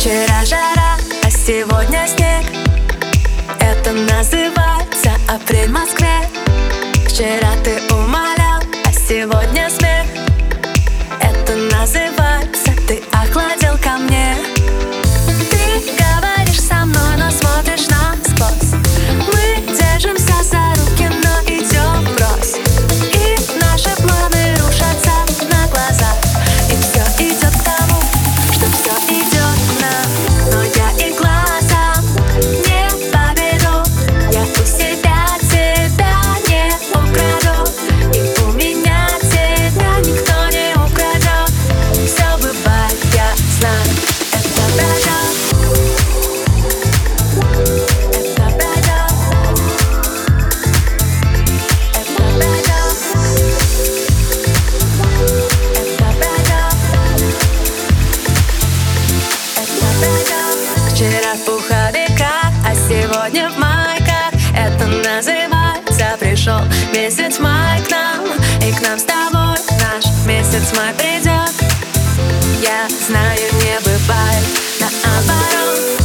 Вчера жара, а сегодня снег. Это называется апрель в Москве. Вчера ты умолял, а сегодня смех. Это называется ты охладил ко мне в пуховиках, а сегодня в майках. Это называется пришел месяц май к нам И к нам с тобой наш месяц май придет Я знаю, не бывает наоборот